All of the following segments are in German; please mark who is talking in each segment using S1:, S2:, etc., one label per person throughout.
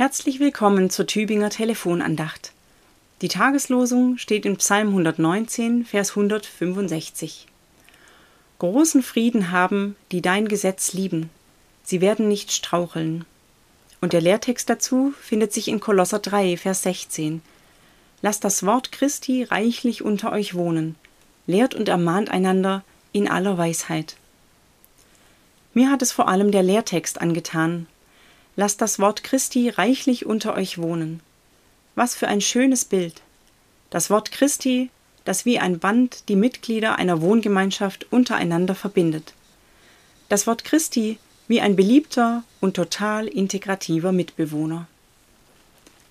S1: Herzlich willkommen zur Tübinger Telefonandacht. Die Tageslosung steht in Psalm 119, Vers 165. Großen Frieden haben, die dein Gesetz lieben. Sie werden nicht straucheln. Und der Lehrtext dazu findet sich in Kolosser 3, Vers 16. Lasst das Wort Christi reichlich unter euch wohnen. Lehrt und ermahnt einander in aller Weisheit. Mir hat es vor allem der Lehrtext angetan, Lasst das Wort Christi reichlich unter euch wohnen. Was für ein schönes Bild. Das Wort Christi, das wie ein Band die Mitglieder einer Wohngemeinschaft untereinander verbindet. Das Wort Christi wie ein beliebter und total integrativer Mitbewohner.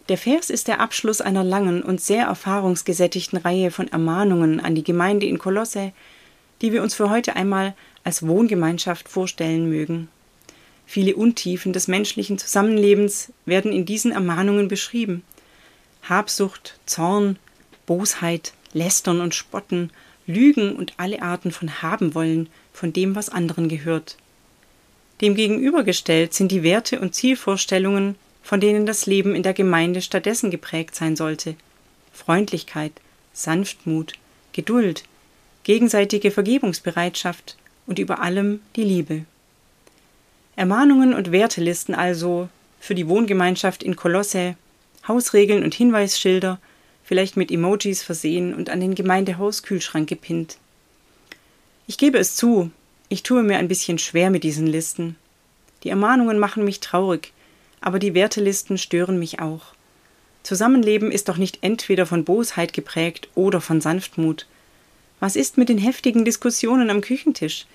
S1: Der Vers ist der Abschluss einer langen und sehr erfahrungsgesättigten Reihe von Ermahnungen an die Gemeinde in Kolosse, die wir uns für heute einmal als Wohngemeinschaft vorstellen mögen. Viele Untiefen des menschlichen Zusammenlebens werden in diesen Ermahnungen beschrieben. Habsucht, Zorn, Bosheit, Lästern und Spotten, Lügen und alle Arten von Habenwollen von dem, was anderen gehört. Dem gegenübergestellt sind die Werte und Zielvorstellungen, von denen das Leben in der Gemeinde stattdessen geprägt sein sollte. Freundlichkeit, Sanftmut, Geduld, gegenseitige Vergebungsbereitschaft und über allem die Liebe. Ermahnungen und Wertelisten also für die Wohngemeinschaft in Kolosse, Hausregeln und Hinweisschilder, vielleicht mit Emojis versehen und an den Gemeindehauskühlschrank gepinnt. Ich gebe es zu, ich tue mir ein bisschen schwer mit diesen Listen. Die Ermahnungen machen mich traurig, aber die Wertelisten stören mich auch. Zusammenleben ist doch nicht entweder von Bosheit geprägt oder von Sanftmut. Was ist mit den heftigen Diskussionen am Küchentisch?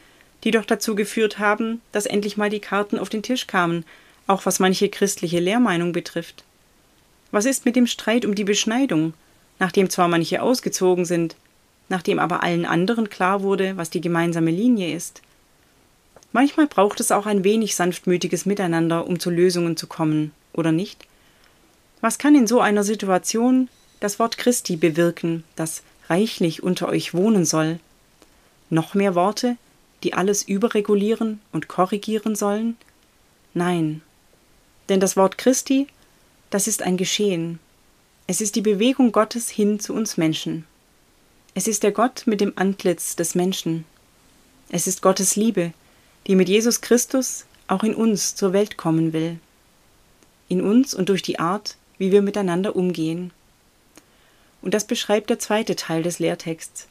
S1: Die doch dazu geführt haben, dass endlich mal die Karten auf den Tisch kamen, auch was manche christliche Lehrmeinung betrifft. Was ist mit dem Streit um die Beschneidung, nachdem zwar manche ausgezogen sind, nachdem aber allen anderen klar wurde, was die gemeinsame Linie ist? Manchmal braucht es auch ein wenig sanftmütiges Miteinander, um zu Lösungen zu kommen, oder nicht? Was kann in so einer Situation das Wort Christi bewirken, das reichlich unter euch wohnen soll? Noch mehr Worte, die alles überregulieren und korrigieren sollen? Nein. Denn das Wort Christi, das ist ein Geschehen. Es ist die Bewegung Gottes hin zu uns Menschen. Es ist der Gott mit dem Antlitz des Menschen. Es ist Gottes Liebe, die mit Jesus Christus auch in uns zur Welt kommen will. In uns und durch die Art, wie wir miteinander umgehen. Und das beschreibt der zweite Teil des Lehrtexts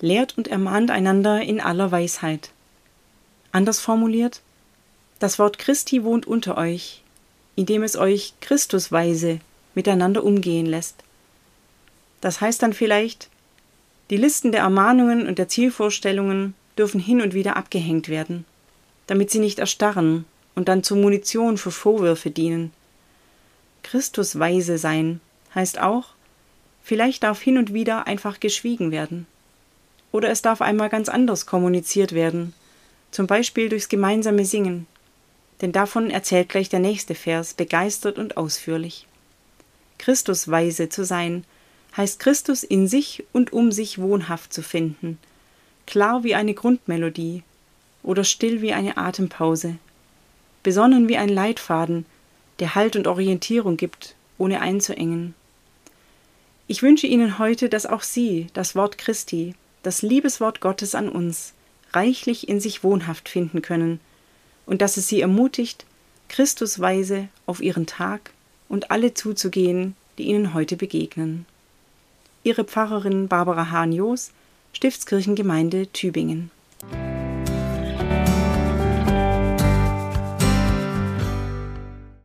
S1: lehrt und ermahnt einander in aller Weisheit. Anders formuliert, das Wort Christi wohnt unter euch, indem es euch Christusweise miteinander umgehen lässt. Das heißt dann vielleicht, die Listen der Ermahnungen und der Zielvorstellungen dürfen hin und wieder abgehängt werden, damit sie nicht erstarren und dann zur Munition für Vorwürfe dienen. Christusweise sein heißt auch, vielleicht darf hin und wieder einfach geschwiegen werden. Oder es darf einmal ganz anders kommuniziert werden, zum Beispiel durchs gemeinsame Singen, denn davon erzählt gleich der nächste Vers begeistert und ausführlich. Christusweise zu sein, heißt Christus in sich und um sich wohnhaft zu finden, klar wie eine Grundmelodie oder still wie eine Atempause, besonnen wie ein Leitfaden, der Halt und Orientierung gibt, ohne einzuengen. Ich wünsche Ihnen heute, dass auch Sie das Wort Christi das Liebeswort Gottes an uns reichlich in sich wohnhaft finden können und dass es sie ermutigt, Christusweise auf ihren Tag und alle zuzugehen, die ihnen heute begegnen. Ihre Pfarrerin Barbara Hahn-Joos, Stiftskirchengemeinde Tübingen.